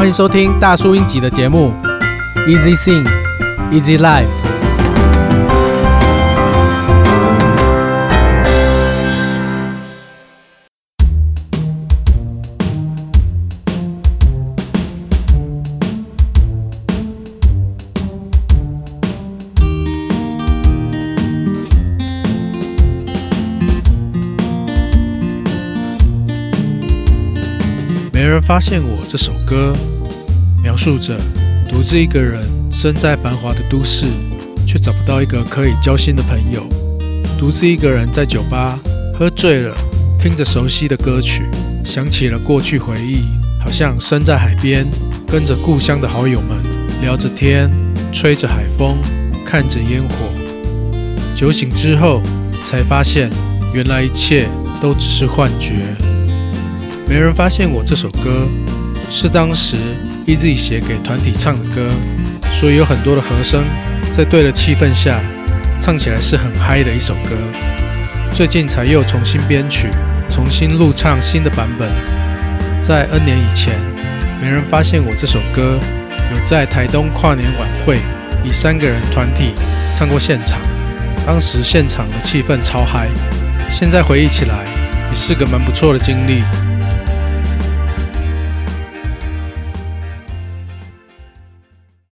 欢迎收听大叔英吉的节目，Easy Sing, Easy Life。没人发现我这首歌，描述着独自一个人身在繁华的都市，却找不到一个可以交心的朋友。独自一个人在酒吧喝醉了，听着熟悉的歌曲，想起了过去回忆，好像身在海边，跟着故乡的好友们聊着天，吹着海风，看着烟火。酒醒之后，才发现原来一切都只是幻觉。没人发现我这首歌是当时 EZ 写给团体唱的歌，所以有很多的和声，在对的气氛下唱起来是很嗨的一首歌。最近才又重新编曲，重新录唱新的版本。在 N 年以前，没人发现我这首歌有在台东跨年晚会以三个人团体唱过现场，当时现场的气氛超嗨，现在回忆起来也是个蛮不错的经历。